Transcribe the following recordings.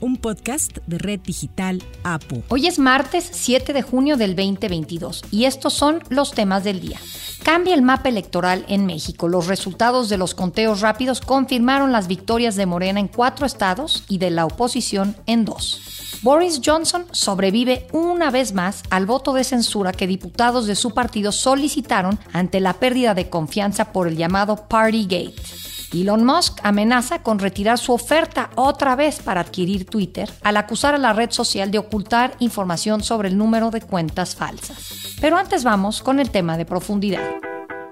un podcast de Red Digital APO. Hoy es martes 7 de junio del 2022 y estos son los temas del día. Cambia el mapa electoral en México. Los resultados de los conteos rápidos confirmaron las victorias de Morena en cuatro estados y de la oposición en dos. Boris Johnson sobrevive una vez más al voto de censura que diputados de su partido solicitaron ante la pérdida de confianza por el llamado Partygate. Elon Musk amenaza con retirar su oferta otra vez para adquirir Twitter al acusar a la red social de ocultar información sobre el número de cuentas falsas. Pero antes vamos con el tema de profundidad.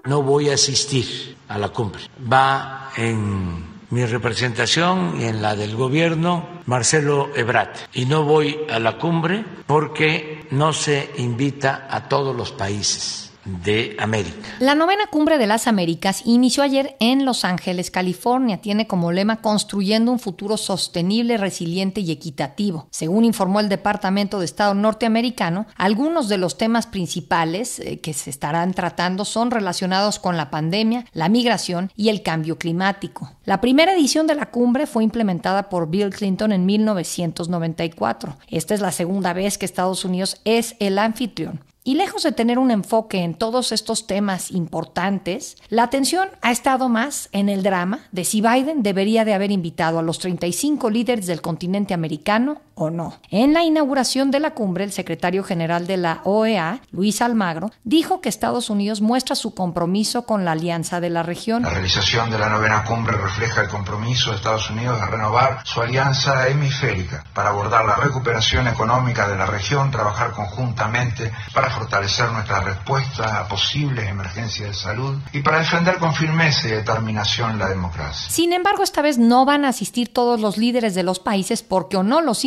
No voy a asistir a la cumbre. Va en mi representación y en la del gobierno Marcelo Ebrat. Y no voy a la cumbre porque no se invita a todos los países de América. La novena cumbre de las Américas inició ayer en Los Ángeles, California. Tiene como lema Construyendo un futuro sostenible, resiliente y equitativo. Según informó el Departamento de Estado norteamericano, algunos de los temas principales eh, que se estarán tratando son relacionados con la pandemia, la migración y el cambio climático. La primera edición de la cumbre fue implementada por Bill Clinton en 1994. Esta es la segunda vez que Estados Unidos es el anfitrión. Y lejos de tener un enfoque en todos estos temas importantes, la atención ha estado más en el drama de si Biden debería de haber invitado a los 35 líderes del continente americano o no. En la inauguración de la cumbre, el secretario general de la OEA, Luis Almagro, dijo que Estados Unidos muestra su compromiso con la alianza de la región. La realización de la novena cumbre refleja el compromiso de Estados Unidos de renovar su alianza hemisférica para abordar la recuperación económica de la región, trabajar conjuntamente para fortalecer nuestra respuesta a posibles emergencias de salud y para defender con firmeza y determinación la democracia. Sin embargo, esta vez no van a asistir todos los líderes de los países porque o no los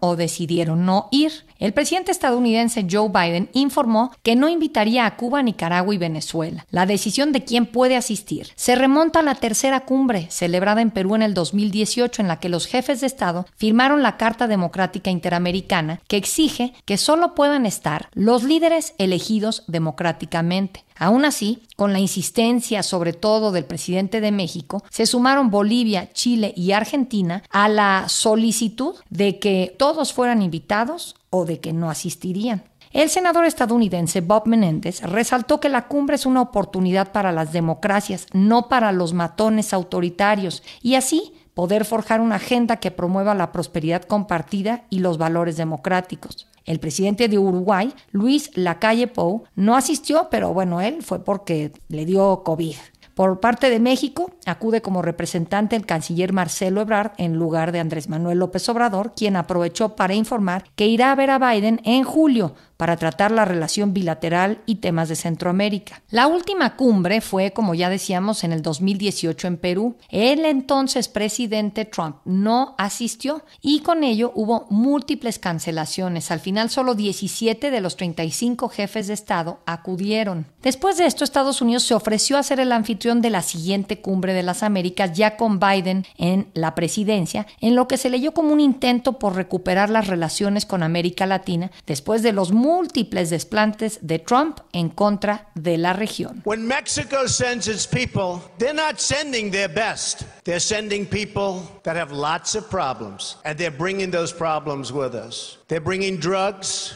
o decidieron no ir. El presidente estadounidense Joe Biden informó que no invitaría a Cuba, Nicaragua y Venezuela. La decisión de quién puede asistir se remonta a la tercera cumbre celebrada en Perú en el 2018 en la que los jefes de Estado firmaron la Carta Democrática Interamericana que exige que solo puedan estar los líderes elegidos democráticamente. Aún así, con la insistencia sobre todo del presidente de México, se sumaron Bolivia, Chile y Argentina a la solicitud de que todos fueran invitados o de que no asistirían. El senador estadounidense Bob Menéndez resaltó que la cumbre es una oportunidad para las democracias, no para los matones autoritarios, y así poder forjar una agenda que promueva la prosperidad compartida y los valores democráticos. El presidente de Uruguay, Luis Lacalle Pou, no asistió, pero bueno, él fue porque le dio COVID. Por parte de México, acude como representante el canciller Marcelo Ebrard en lugar de Andrés Manuel López Obrador, quien aprovechó para informar que irá a ver a Biden en julio para tratar la relación bilateral y temas de Centroamérica. La última cumbre fue, como ya decíamos, en el 2018 en Perú. El entonces presidente Trump no asistió y con ello hubo múltiples cancelaciones. Al final solo 17 de los 35 jefes de Estado acudieron. Después de esto, Estados Unidos se ofreció a ser el anfitrión de la siguiente cumbre de las Américas, ya con Biden en la presidencia, en lo que se leyó como un intento por recuperar las relaciones con América Latina después de los múltiples desplantes de Trump en contra de la región. When Mexico sends its people, they're not sending their best. They're sending people that have lots of problems, and they're bringing those problems with us. They're bringing drugs.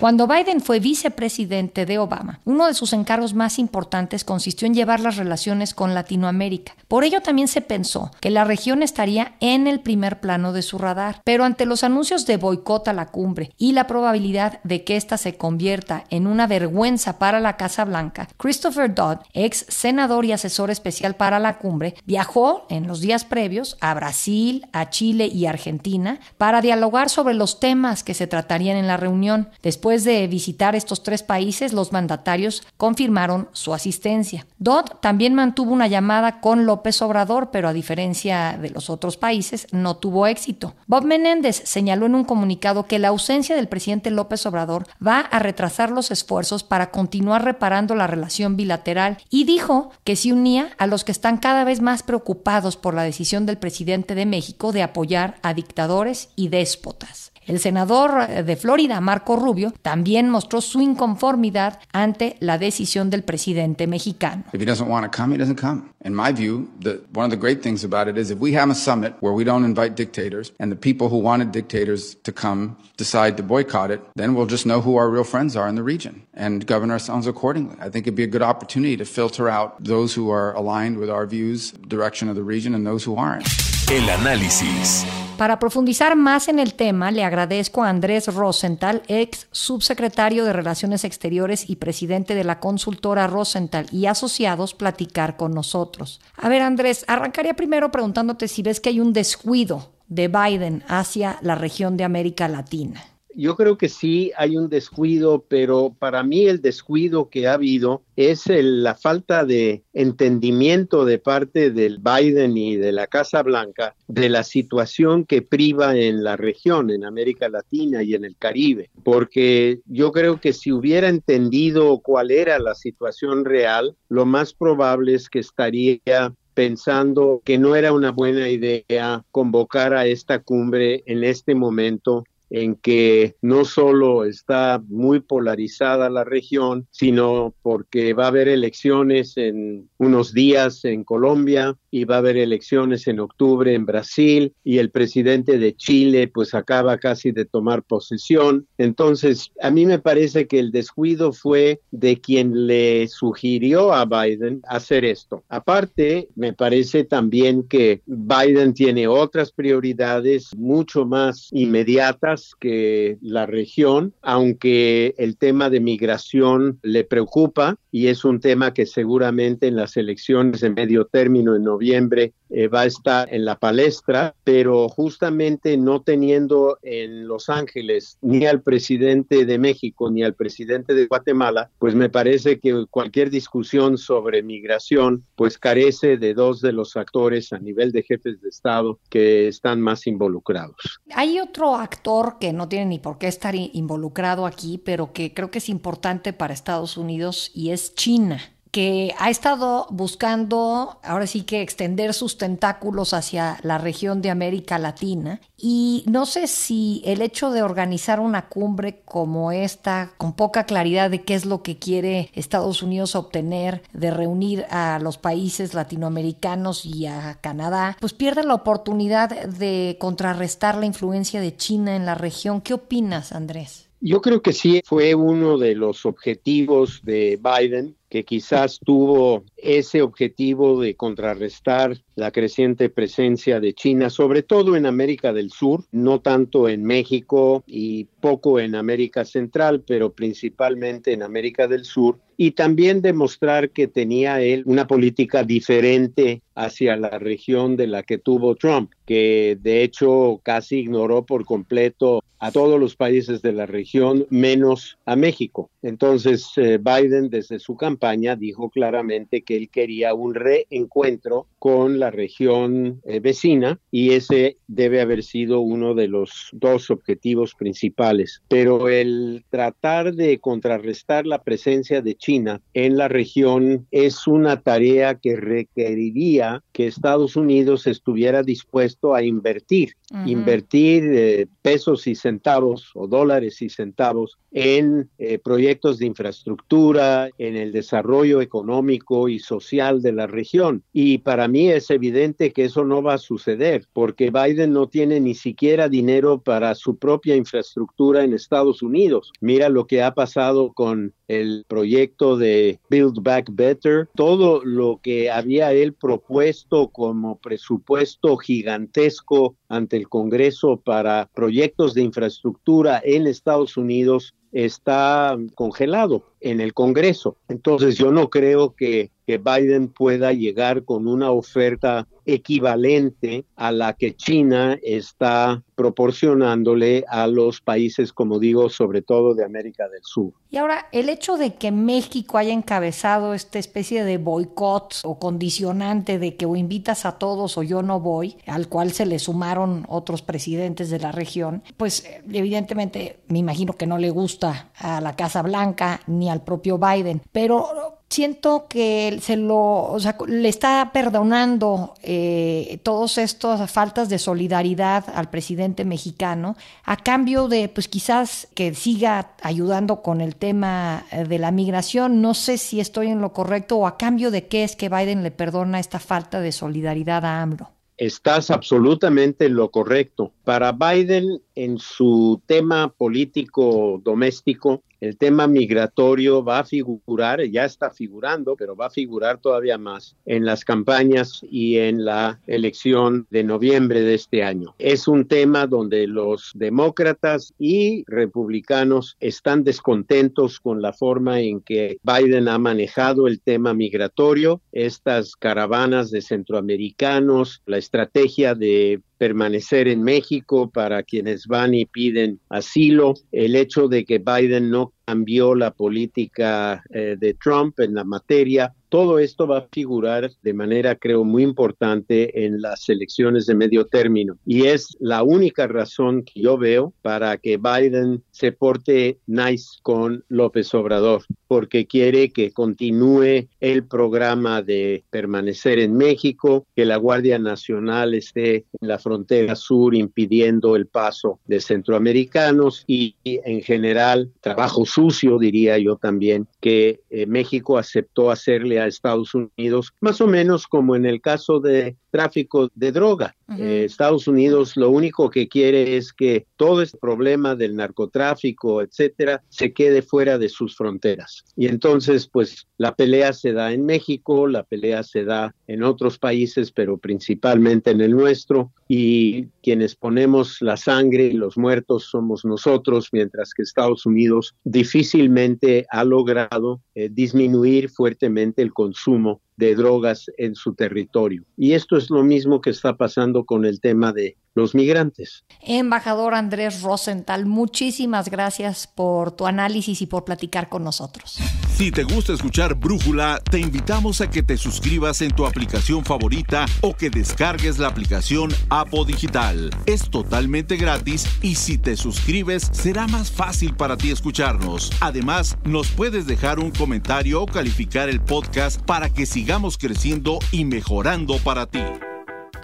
Cuando Biden fue vicepresidente de Obama, uno de sus encargos más importantes consistió en llevar las relaciones con Latinoamérica. Por ello también se pensó que la región estaría en el primer plano de su radar. Pero ante los anuncios de boicot a la cumbre y la probabilidad de que ésta se convierta en una vergüenza para la Casa Blanca, Christopher Dodd, ex senador y asesor especial para la cumbre, viajó en los días previos a Brasil, a Chile y Argentina para dialogar sobre los temas temas que se tratarían en la reunión. Después de visitar estos tres países, los mandatarios confirmaron su asistencia. Dodd también mantuvo una llamada con López Obrador, pero a diferencia de los otros países, no tuvo éxito. Bob Menéndez señaló en un comunicado que la ausencia del presidente López Obrador va a retrasar los esfuerzos para continuar reparando la relación bilateral y dijo que se unía a los que están cada vez más preocupados por la decisión del presidente de México de apoyar a dictadores y déspotas. El senador eh, de Florida, Marco Rubio, también mostró su inconformidad ante la decisión del presidente mexicano. If he doesn't want to come, he doesn't come. In my view, the, one of the great things about it is if we have a summit where we don't invite dictators and the people who wanted dictators to come decide to boycott it, then we'll just know who our real friends are in the region and govern ourselves accordingly. I think it'd be a good opportunity to filter out those who are aligned with our views, direction of the region, and those who aren't. El análisis. Para profundizar más en el tema, le agradezco a Andrés Rosenthal, ex subsecretario de Relaciones Exteriores y presidente de la consultora Rosenthal y Asociados, platicar con nosotros. A ver, Andrés, arrancaría primero preguntándote si ves que hay un descuido de Biden hacia la región de América Latina yo creo que sí hay un descuido, pero para mí el descuido que ha habido es la falta de entendimiento de parte del Biden y de la Casa Blanca de la situación que priva en la región, en América Latina y en el Caribe, porque yo creo que si hubiera entendido cuál era la situación real, lo más probable es que estaría pensando que no era una buena idea convocar a esta cumbre en este momento en que no solo está muy polarizada la región, sino porque va a haber elecciones en unos días en Colombia y va a haber elecciones en octubre en Brasil y el presidente de Chile pues acaba casi de tomar posesión. Entonces, a mí me parece que el descuido fue de quien le sugirió a Biden hacer esto. Aparte, me parece también que Biden tiene otras prioridades mucho más inmediatas que la región, aunque el tema de migración le preocupa y es un tema que seguramente en las elecciones de medio término en noviembre eh, va a estar en la palestra, pero justamente no teniendo en Los Ángeles ni al presidente de México ni al presidente de Guatemala, pues me parece que cualquier discusión sobre migración pues carece de dos de los actores a nivel de jefes de Estado que están más involucrados. Hay otro actor que no tiene ni por qué estar involucrado aquí, pero que creo que es importante para Estados Unidos y es China que ha estado buscando, ahora sí que extender sus tentáculos hacia la región de América Latina. Y no sé si el hecho de organizar una cumbre como esta, con poca claridad de qué es lo que quiere Estados Unidos obtener, de reunir a los países latinoamericanos y a Canadá, pues pierde la oportunidad de contrarrestar la influencia de China en la región. ¿Qué opinas, Andrés? Yo creo que sí fue uno de los objetivos de Biden que quizás tuvo ese objetivo de contrarrestar la creciente presencia de China, sobre todo en América del Sur, no tanto en México y poco en América Central, pero principalmente en América del Sur, y también demostrar que tenía él una política diferente hacia la región de la que tuvo Trump, que de hecho casi ignoró por completo a todos los países de la región, menos a México. Entonces, eh, Biden desde su campaña dijo claramente que él quería un reencuentro con la región eh, vecina y ese debe haber sido uno de los dos objetivos principales. Pero el tratar de contrarrestar la presencia de China en la región es una tarea que requeriría que Estados Unidos estuviera dispuesto a invertir, invertir eh, pesos y centavos o dólares y centavos en eh, proyectos de infraestructura, en el desarrollo económico y social de la región. Y para mí es evidente que eso no va a suceder porque Biden no tiene ni siquiera dinero para su propia infraestructura en Estados Unidos. Mira lo que ha pasado con el proyecto de Build Back Better, todo lo que había él propuesto como presupuesto gigantesco ante el Congreso para proyectos de infraestructura en Estados Unidos está congelado en el Congreso. Entonces yo no creo que, que Biden pueda llegar con una oferta equivalente a la que China está proporcionándole a los países, como digo, sobre todo de América del Sur. Y ahora, el hecho de que México haya encabezado esta especie de boicot o condicionante de que o invitas a todos o yo no voy, al cual se le sumaron otros presidentes de la región, pues evidentemente me imagino que no le gusta a la Casa Blanca ni al propio Biden, pero siento que se lo, o sea, le está perdonando eh, todas estas faltas de solidaridad al presidente mexicano a cambio de, pues quizás que siga ayudando con el tema eh, de la migración. No sé si estoy en lo correcto o a cambio de qué es que Biden le perdona esta falta de solidaridad a AMLO. Estás absolutamente en lo correcto. Para Biden, en su tema político doméstico, el tema migratorio va a figurar, ya está figurando, pero va a figurar todavía más en las campañas y en la elección de noviembre de este año. Es un tema donde los demócratas y republicanos están descontentos con la forma en que Biden ha manejado el tema migratorio, estas caravanas de centroamericanos, la estrategia de permanecer en México para quienes van y piden asilo, el hecho de que Biden no cambió la política eh, de Trump en la materia, todo esto va a figurar de manera, creo, muy importante en las elecciones de medio término. Y es la única razón que yo veo para que Biden se porte nice con López Obrador, porque quiere que continúe el programa de permanecer en México, que la Guardia Nacional esté en la frontera sur impidiendo el paso de centroamericanos y, en general trabajo sucio, diría yo también, que eh, México aceptó hacerle a Estados Unidos, más o menos como en el caso de tráfico de droga. Eh, Estados Unidos lo único que quiere es que todo este problema del narcotráfico, etcétera, se quede fuera de sus fronteras. Y entonces, pues la pelea se da en México, la pelea se da en otros países, pero principalmente en el nuestro. Y quienes ponemos la sangre y los muertos somos nosotros, mientras que Estados Unidos difícilmente ha logrado eh, disminuir fuertemente el consumo de drogas en su territorio. Y esto es lo mismo que está pasando con el tema de los migrantes. Embajador Andrés Rosenthal, muchísimas gracias por tu análisis y por platicar con nosotros. Si te gusta escuchar Brújula, te invitamos a que te suscribas en tu aplicación favorita o que descargues la aplicación Apo Digital. Es totalmente gratis y si te suscribes será más fácil para ti escucharnos. Además, nos puedes dejar un comentario o calificar el podcast para que sigamos creciendo y mejorando para ti.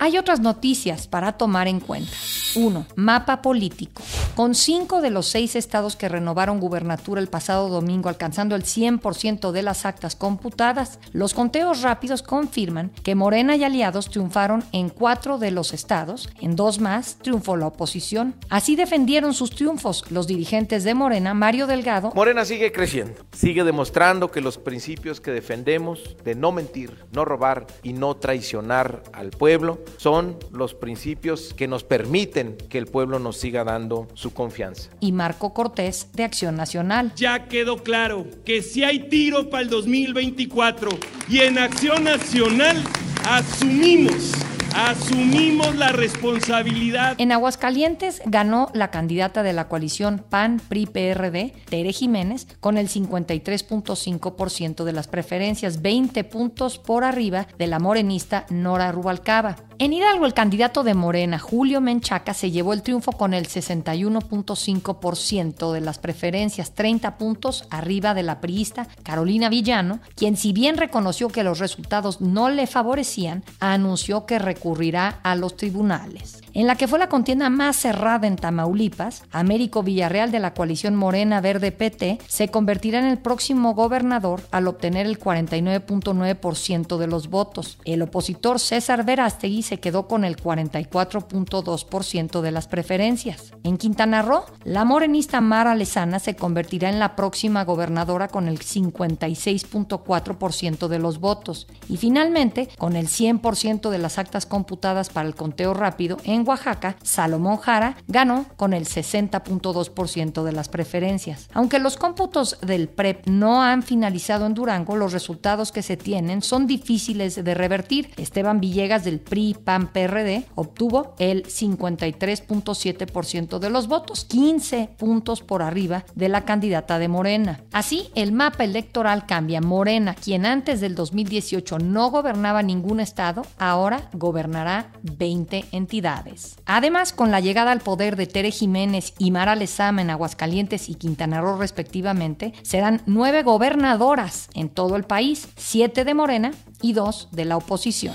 Hay otras noticias para tomar en cuenta. 1. Mapa político. Con cinco de los seis estados que renovaron gubernatura el pasado domingo alcanzando el 100% de las actas computadas, los conteos rápidos confirman que Morena y aliados triunfaron en cuatro de los estados, en dos más triunfó la oposición. Así defendieron sus triunfos los dirigentes de Morena, Mario Delgado. Morena sigue creciendo, sigue demostrando que los principios que defendemos de no mentir, no robar y no traicionar al pueblo son los principios que nos permiten que el pueblo nos siga dando su confianza. Y Marco Cortés de Acción Nacional. Ya quedó claro que si hay tiro para el 2024 y en Acción Nacional asumimos Asumimos la responsabilidad. En Aguascalientes ganó la candidata de la coalición PAN-PRI-PRD, Tere Jiménez, con el 53.5% de las preferencias, 20 puntos por arriba de la morenista Nora Rubalcaba. En Hidalgo, el candidato de Morena, Julio Menchaca, se llevó el triunfo con el 61.5% de las preferencias, 30 puntos arriba de la priista Carolina Villano, quien si bien reconoció que los resultados no le favorecían, anunció que recurrirá a los tribunales. En la que fue la contienda más cerrada en Tamaulipas, Américo Villarreal de la coalición Morena Verde PT se convertirá en el próximo gobernador al obtener el 49.9% de los votos. El opositor César Verástegui se quedó con el 44.2% de las preferencias. En Quintana Roo, la morenista Mara Lezana se convertirá en la próxima gobernadora con el 56.4% de los votos. Y finalmente, con el 100% de las actas computadas para el conteo rápido, en Oaxaca, Salomón Jara, ganó con el 60.2% de las preferencias. Aunque los cómputos del PREP no han finalizado en Durango, los resultados que se tienen son difíciles de revertir. Esteban Villegas del PRI PAN PRD obtuvo el 53.7% de los votos, 15 puntos por arriba de la candidata de Morena. Así, el mapa electoral cambia. Morena, quien antes del 2018 no gobernaba ningún estado, ahora gobernará 20 entidades. Además, con la llegada al poder de Tere Jiménez y Mara Lezama en Aguascalientes y Quintana Roo respectivamente, serán nueve gobernadoras en todo el país, siete de Morena y dos de la oposición.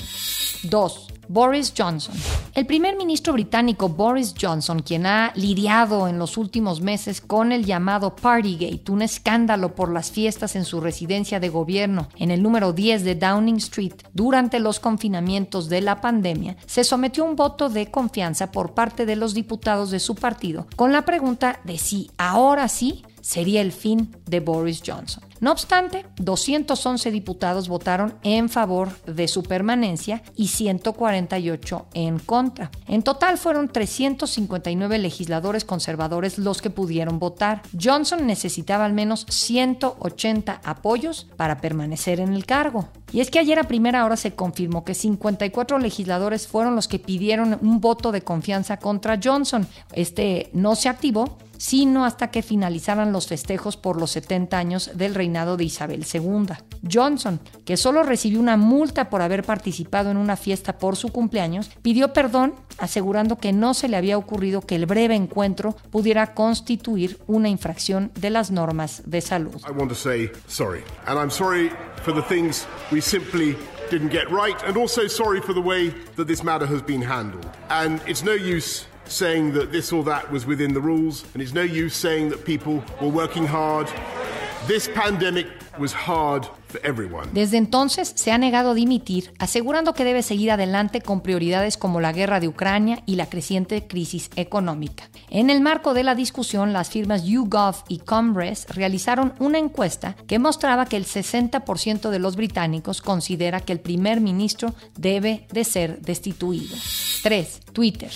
2. Boris Johnson. El primer ministro británico Boris Johnson, quien ha lidiado en los últimos meses con el llamado Partygate, un escándalo por las fiestas en su residencia de gobierno en el número 10 de Downing Street durante los confinamientos de la pandemia, se sometió a un voto de confianza por parte de los diputados de su partido con la pregunta de si ahora sí sería el fin de Boris Johnson. No obstante, 211 diputados votaron en favor de su permanencia y 148 en contra. En total fueron 359 legisladores conservadores los que pudieron votar. Johnson necesitaba al menos 180 apoyos para permanecer en el cargo. Y es que ayer a primera hora se confirmó que 54 legisladores fueron los que pidieron un voto de confianza contra Johnson. Este no se activó sino hasta que finalizaran los festejos por los 70 años del reinado de Isabel II. Johnson, que solo recibió una multa por haber participado en una fiesta por su cumpleaños, pidió perdón asegurando que no se le había ocurrido que el breve encuentro pudiera constituir una infracción de las normas de salud. I want to say sorry, and I'm sorry for the things we simply didn't get right, and also sorry for the way that this matter has been handled. And it's no use saying that this or that was within the rules, and it's no use saying that people were working hard. This pandemic was hard for everyone. Desde entonces se ha negado a dimitir, asegurando que debe seguir adelante con prioridades como la guerra de Ucrania y la creciente crisis económica. En el marco de la discusión, las firmas YouGov y Comres realizaron una encuesta que mostraba que el 60% de los británicos considera que el primer ministro debe de ser destituido. 3. Twitter.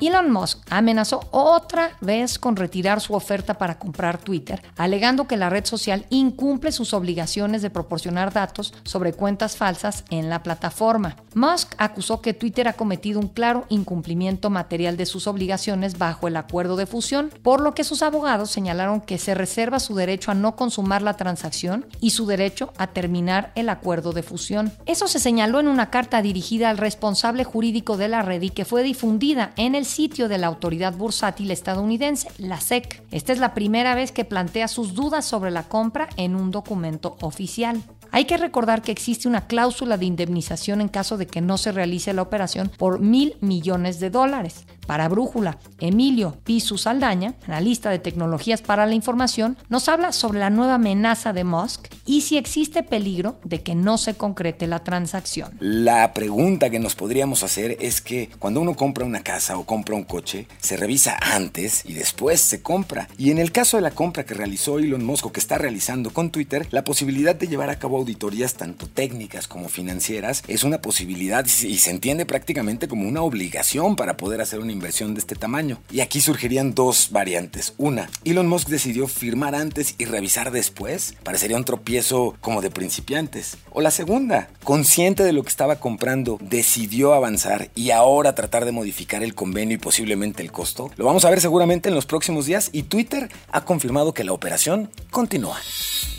Elon Musk amenazó otra vez con retirar su oferta para comprar Twitter, alegando que la red social incumple sus obligaciones de proporcionar datos sobre cuentas falsas en la plataforma. Musk acusó que Twitter ha cometido un claro incumplimiento material de sus obligaciones bajo el acuerdo de fusión, por lo que sus abogados señalaron que se reserva su derecho a no consumar la transacción y su derecho a terminar el acuerdo de fusión. Eso se señaló en una carta dirigida al responsable jurídico de la red y que fue difundida en el sitio de la autoridad bursátil estadounidense, la SEC. Esta es la primera vez que plantea sus dudas sobre la compra en un documento oficial. Hay que recordar que existe una cláusula de indemnización en caso de que no se realice la operación por mil millones de dólares. Para Brújula, Emilio Pisu Saldaña, analista de tecnologías para la información, nos habla sobre la nueva amenaza de Musk y si existe peligro de que no se concrete la transacción. La pregunta que nos podríamos hacer es que cuando uno compra una casa o compra un coche, se revisa antes y después se compra. Y en el caso de la compra que realizó Elon Musk o que está realizando con Twitter, la posibilidad de llevar a cabo auditorías tanto técnicas como financieras es una posibilidad y se entiende prácticamente como una obligación para poder hacer una inversión de este tamaño. Y aquí surgirían dos variantes. Una, Elon Musk decidió firmar antes y revisar después. Parecería un tropiezo como de principiantes. O la segunda, consciente de lo que estaba comprando, decidió avanzar y ahora tratar de modificar el convenio y posiblemente el costo. Lo vamos a ver seguramente en los próximos días y Twitter ha confirmado que la operación continúa.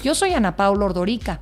Yo soy Ana Paula Ordorica.